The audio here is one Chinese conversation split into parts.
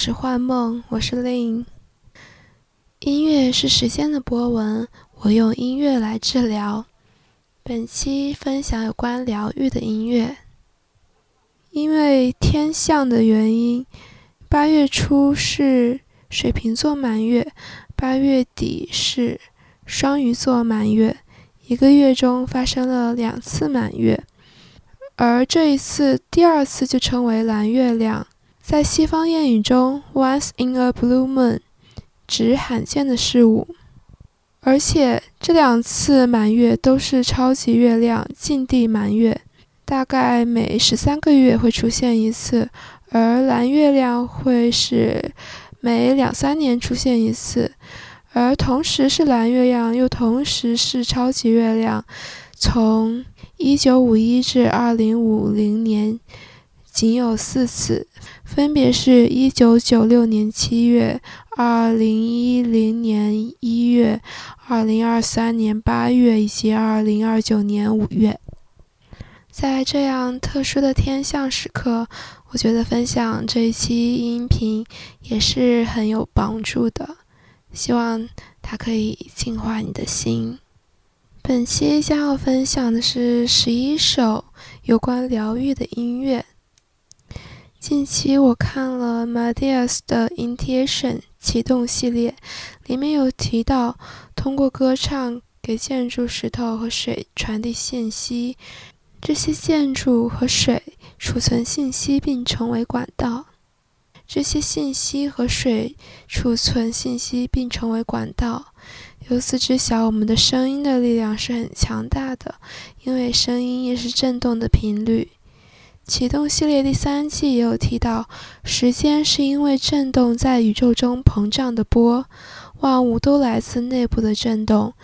是幻梦，我是 Lin。音乐是时间的波纹，我用音乐来治疗。本期分享有关疗愈的音乐。因为天象的原因，八月初是水瓶座满月，八月底是双鱼座满月，一个月中发生了两次满月，而这一次第二次就称为蓝月亮。在西方谚语中，“once in a blue moon” 指罕见的事物，而且这两次满月都是超级月亮近地满月，大概每十三个月会出现一次，而蓝月亮会是每两三年出现一次，而同时是蓝月亮又同时是超级月亮，从一九五一至二零五零年仅有四次。分别是一九九六年七月、二零一零年一月、二零二三年八月以及二零二九年五月。在这样特殊的天象时刻，我觉得分享这一期音频也是很有帮助的。希望它可以净化你的心。本期将要分享的是十一首有关疗愈的音乐。近期我看了 Madias 的 Intuition 启动系列，里面有提到通过歌唱给建筑、石头和水传递信息，这些建筑和水储存信息并成为管道，这些信息和水储存信息并成为管道，由此知晓我们的声音的力量是很强大的，因为声音也是振动的频率。启动系列第三季也有提到，时间是因为振动在宇宙中膨胀的波，万物都来自内部的振动，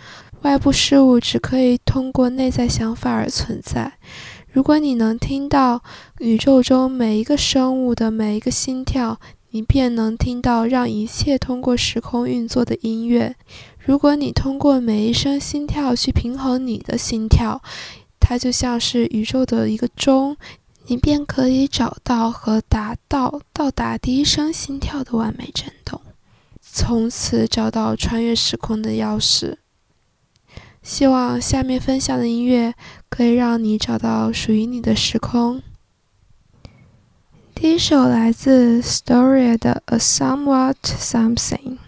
外部事物只可以通过内在想法而存在。如果你能听到宇宙中每一个生物的每一个心跳，你便能听到让一切通过时空运作的音乐。如果你通过每一声心跳去平衡你的心跳，它就像是宇宙的一个钟。你便可以找到和达到到达第一声心跳的完美震动，从此找到穿越时空的钥匙。希望下面分享的音乐可以让你找到属于你的时空。第一首来自 Storia 的《A Somewhat Something》。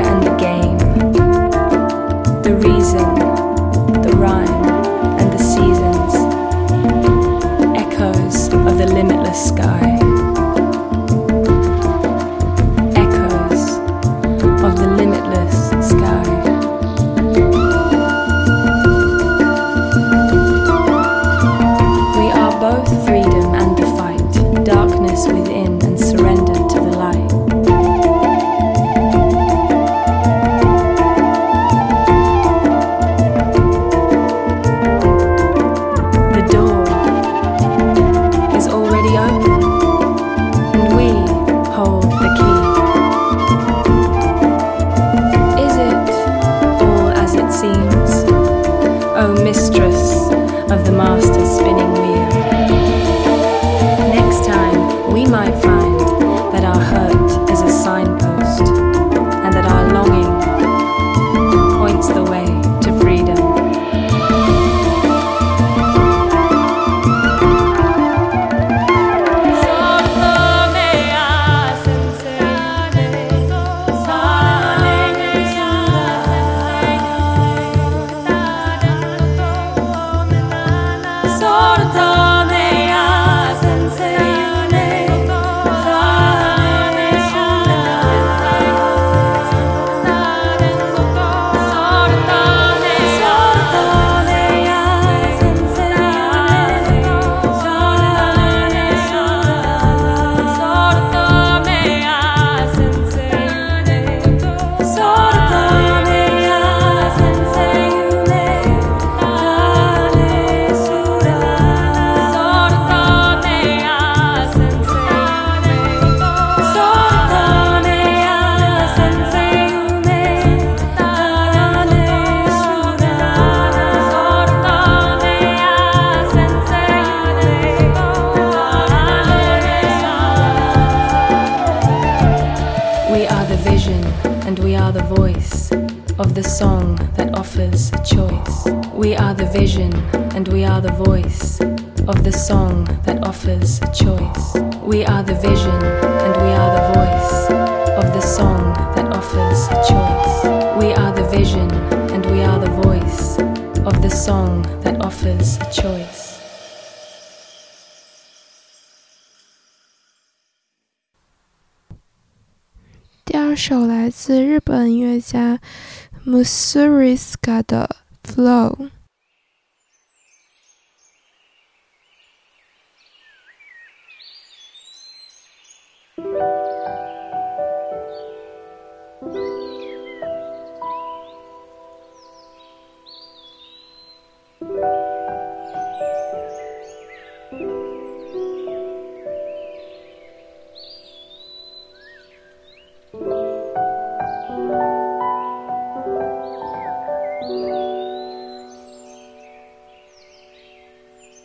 and the game, the reason, the rhyme, and the seasons, echoes of the limitless sky. Missouri Scudder flow.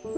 He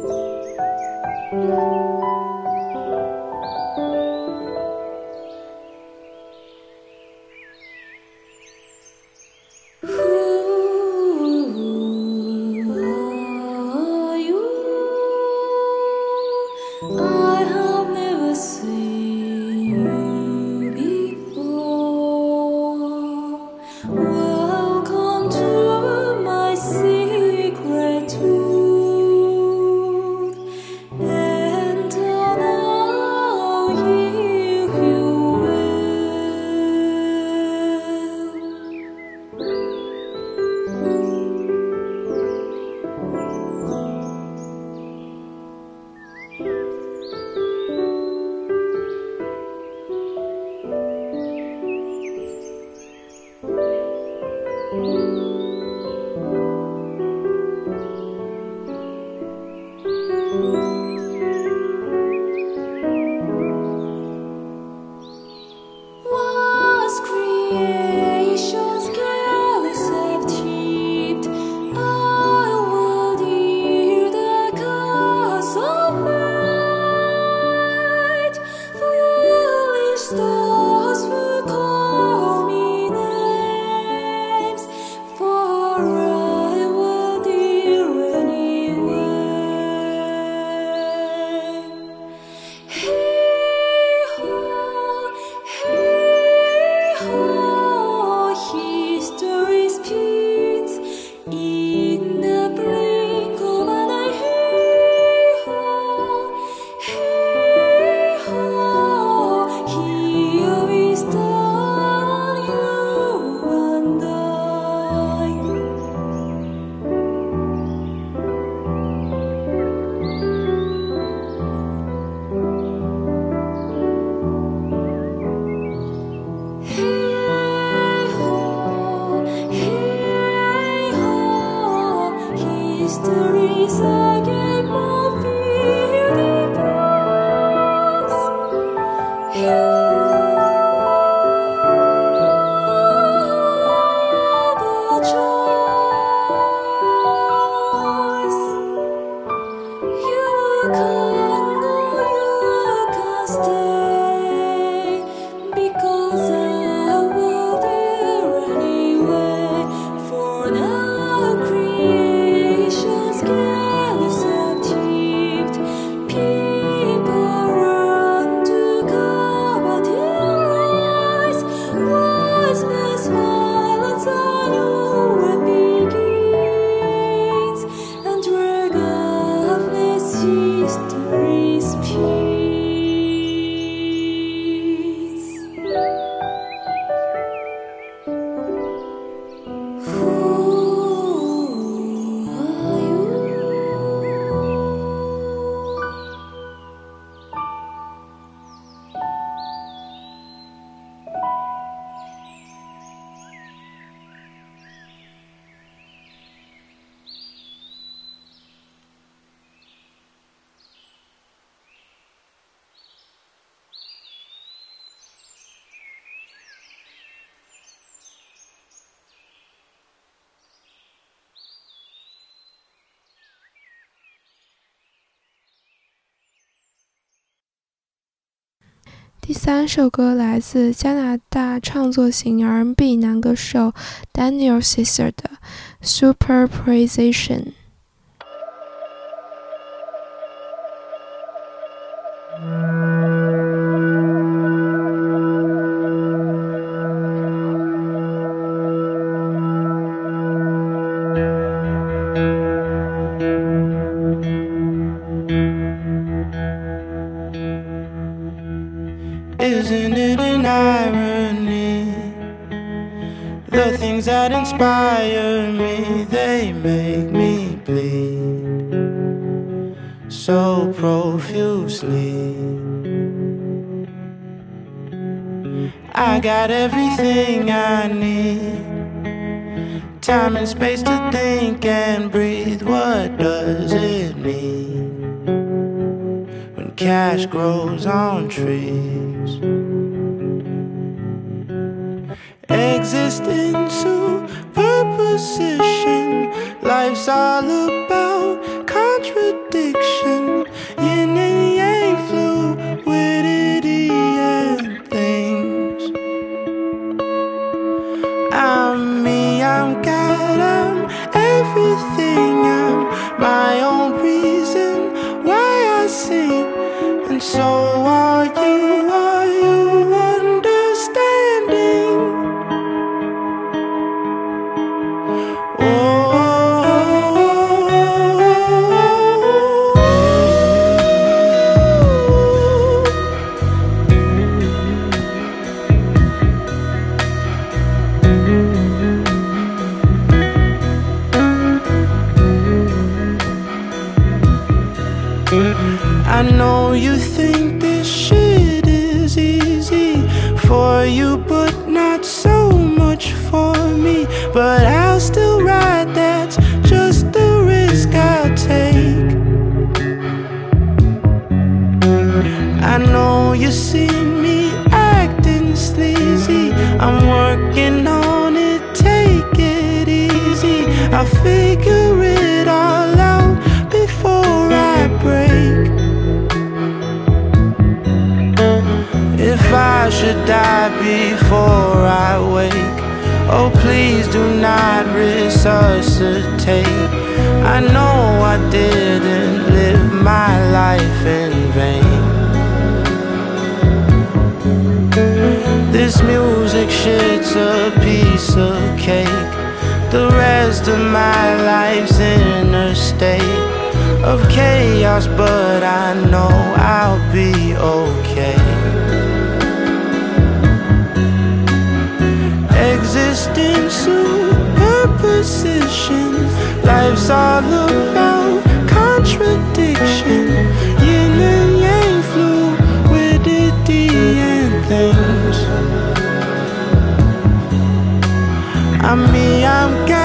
第三首歌来自加拿大创作型 R&B 男歌手 Daniel Sister 的 Superposition。piece of cake. The rest of my life's in a state of chaos, but I know I'll be okay. Existential superposition. life's all about contradiction. I'm me, I'm.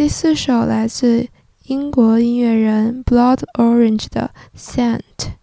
第四首来自英国音乐人 Blood Orange 的 Scent。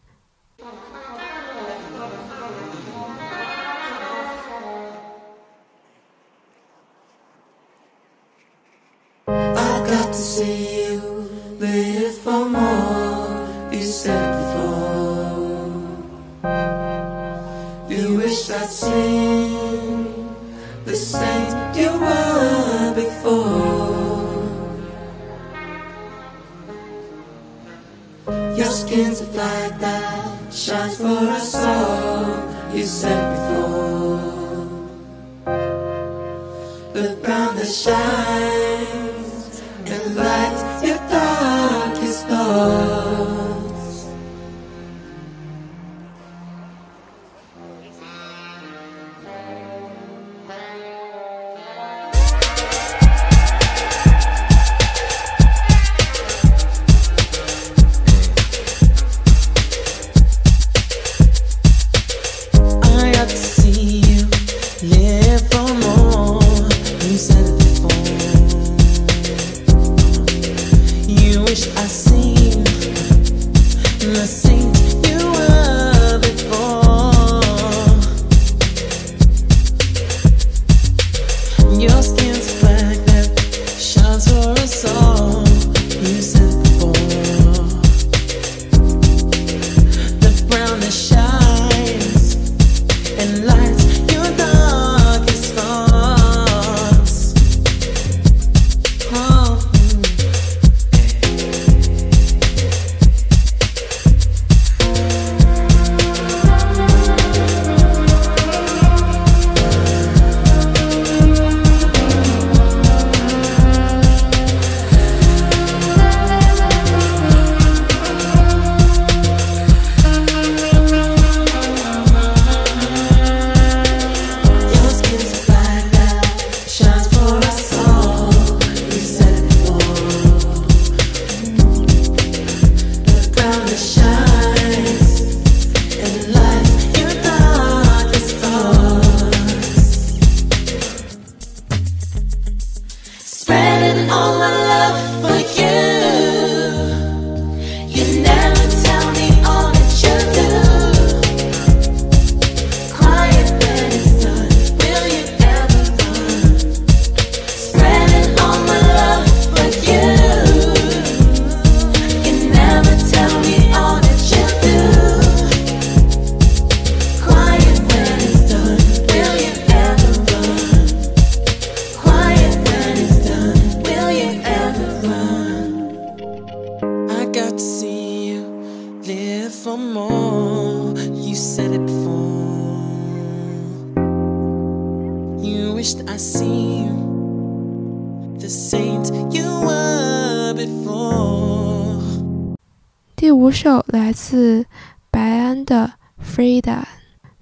第五首来自白安的《Frida》。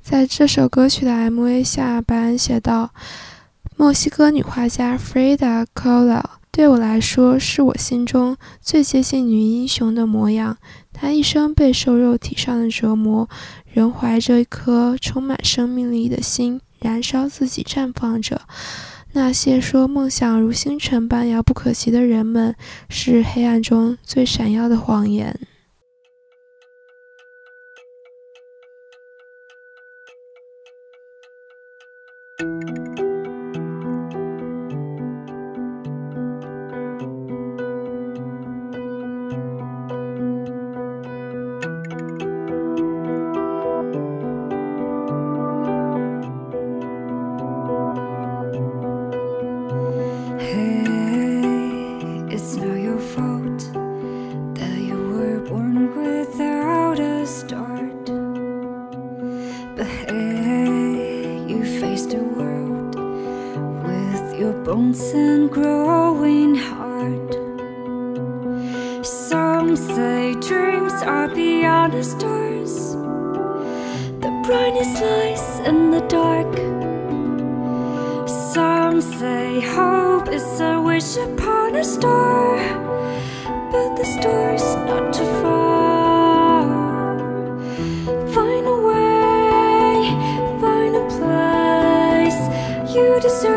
在这首歌曲的 MV 下，白安写道：“墨西哥女画家 Frida Kahlo 对我来说是我心中最接近女英雄的模样。她一生备受肉体上的折磨，仍怀着一颗充满生命力的心，燃烧自己，绽放着。”那些说梦想如星辰般遥不可及的人们是黑暗中最闪耀的谎言。you deserve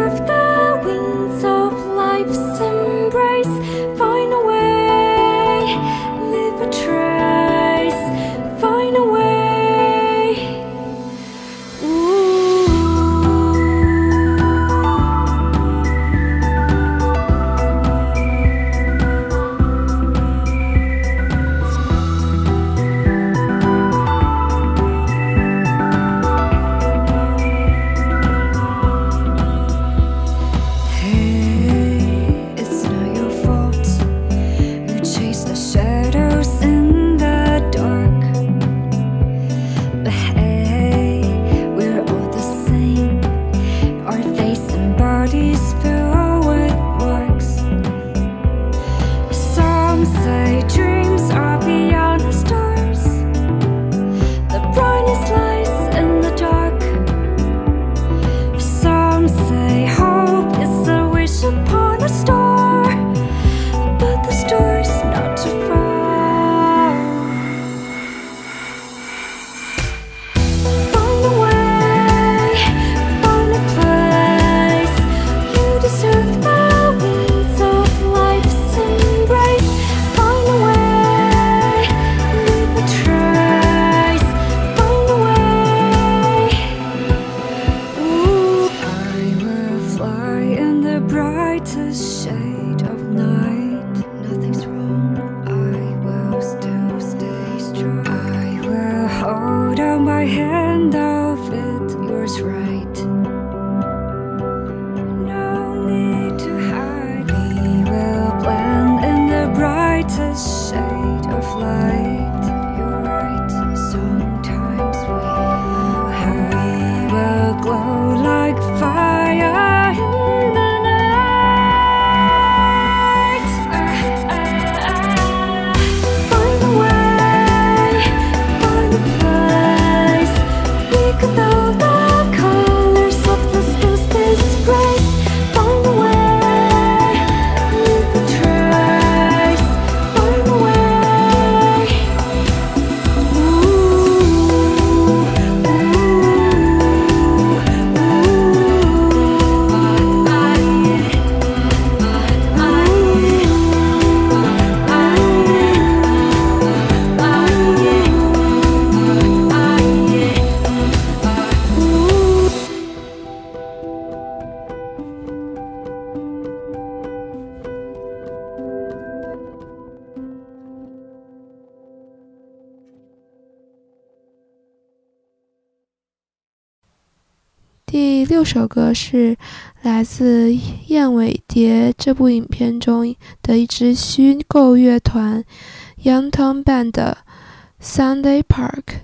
这首歌是来自《燕尾蝶》这部影片中的一支虚构乐团，Youngton Band 的 Sunday Park。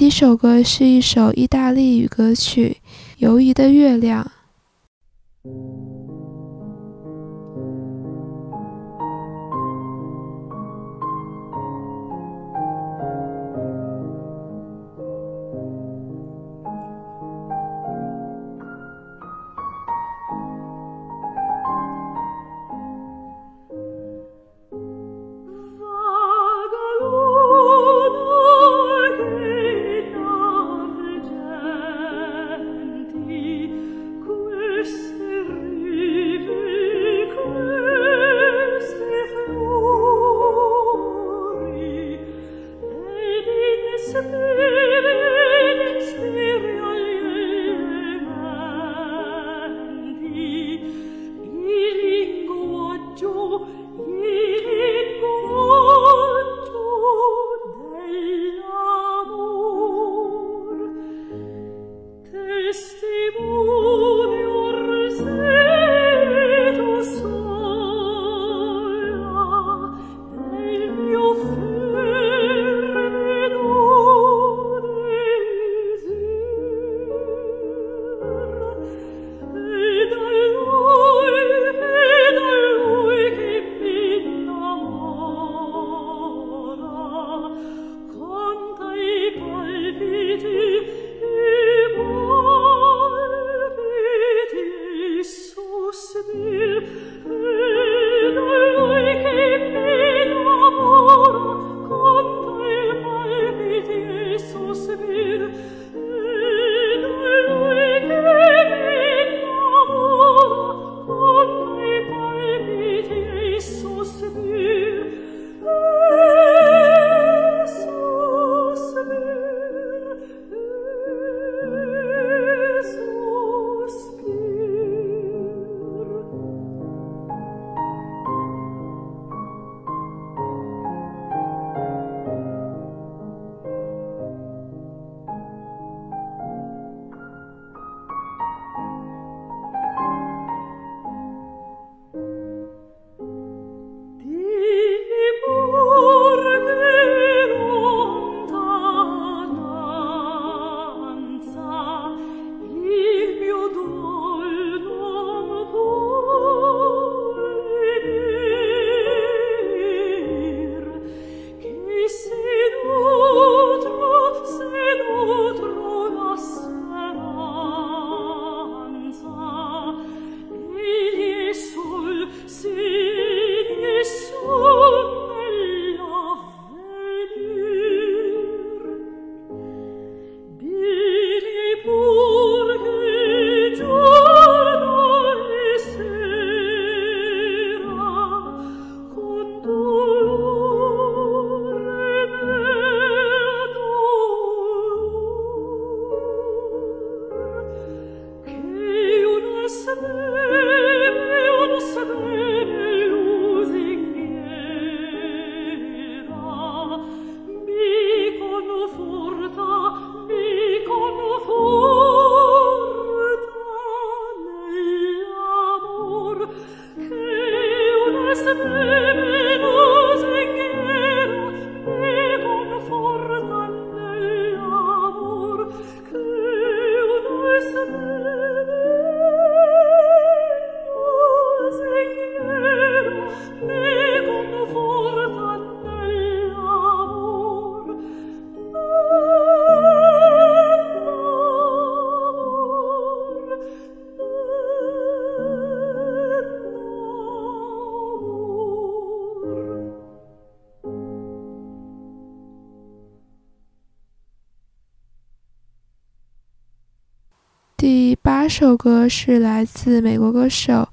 第一首歌是一首意大利语歌曲，游移的月亮。那首歌是来自美国歌手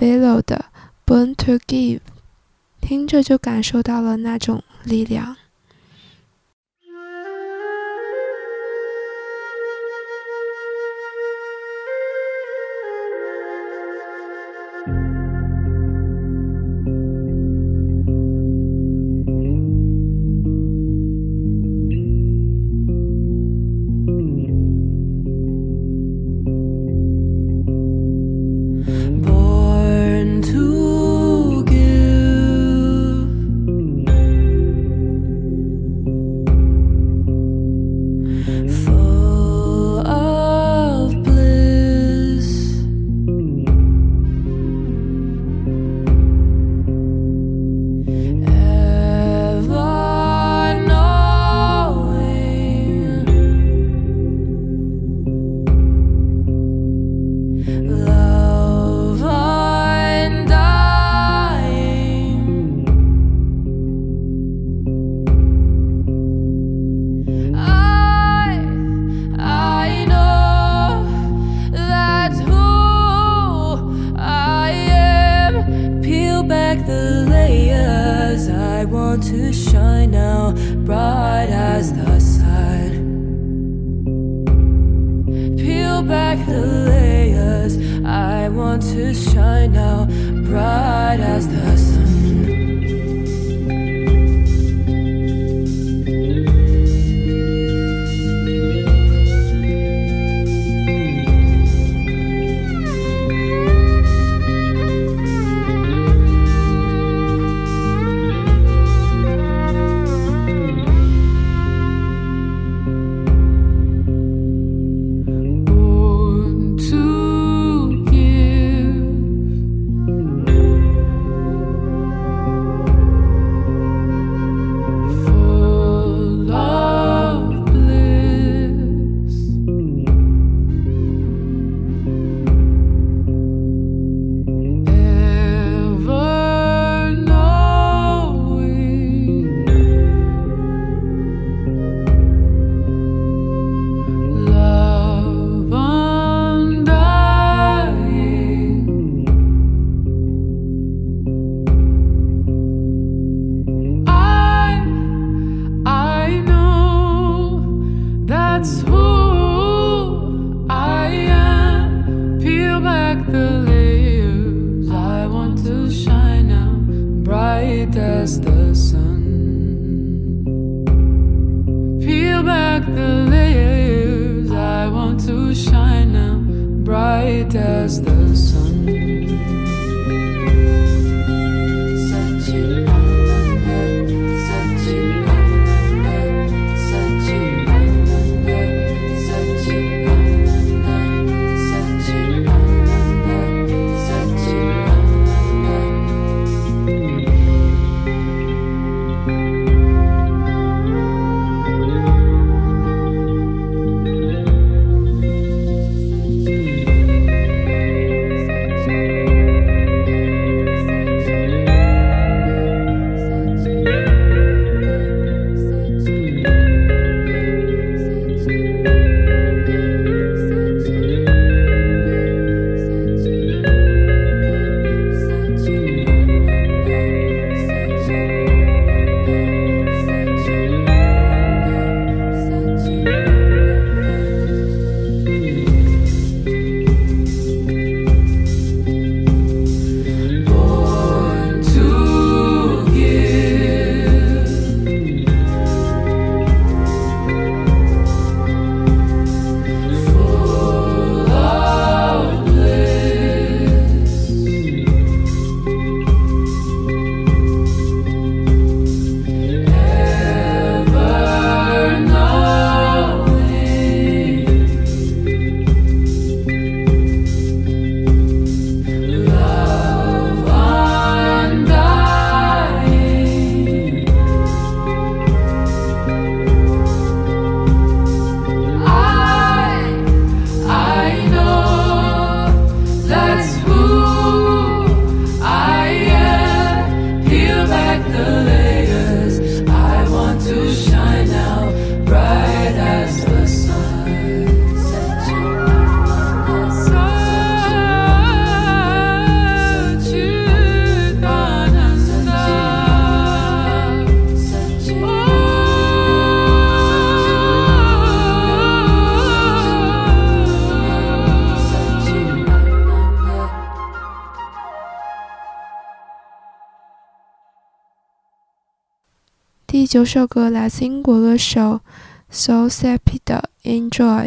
villo 的 born to give 听着就感受到了那种力量。九首歌来自英国歌手 Soul Sappy 的《Enjoy》。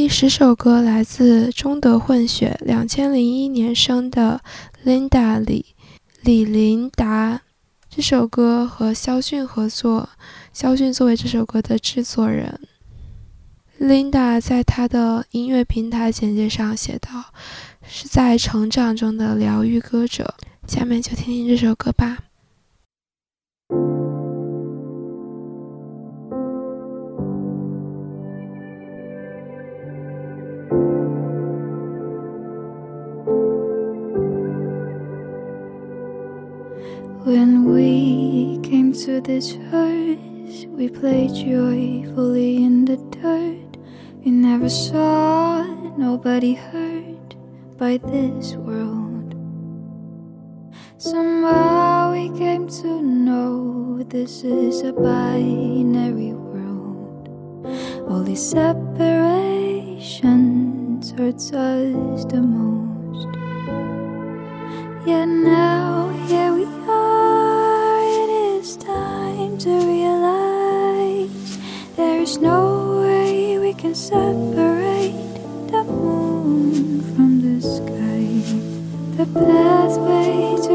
第十首歌来自中德混血，两千零一年生的 Linda 李李琳达。这首歌和肖逊合作，肖逊作为这首歌的制作人。Linda 在她的音乐平台简介上写道：“是在成长中的疗愈歌者。”下面就听听这首歌吧。To this earth, we played joyfully in the dirt. We never saw nobody hurt by this world. Somehow we came to know this is a binary world. All these separations hurts us the most. Yet now here there is no way we can separate the moon from the sky. The pathway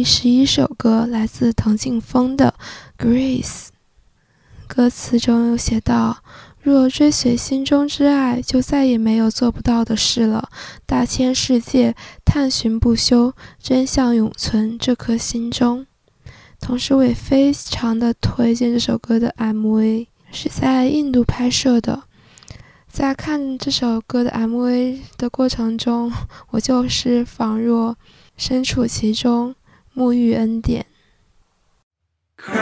第十一首歌，来自滕静风的《Grace》。歌词中有写道：“若追随心中之爱，就再也没有做不到的事了。大千世界，探寻不休，真相永存这颗心中。”同时，我也非常的推荐这首歌的 MV，是在印度拍摄的。在看这首歌的 MV 的过程中，我就是仿若身处其中，沐浴恩典。 Grace,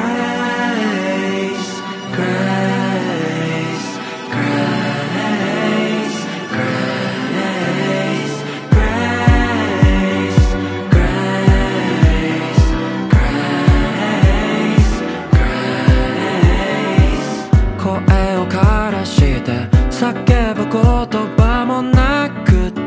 grace, grace, grace, grace, grace, grace, grace. 声を枯らして叫ぶ言葉もなくて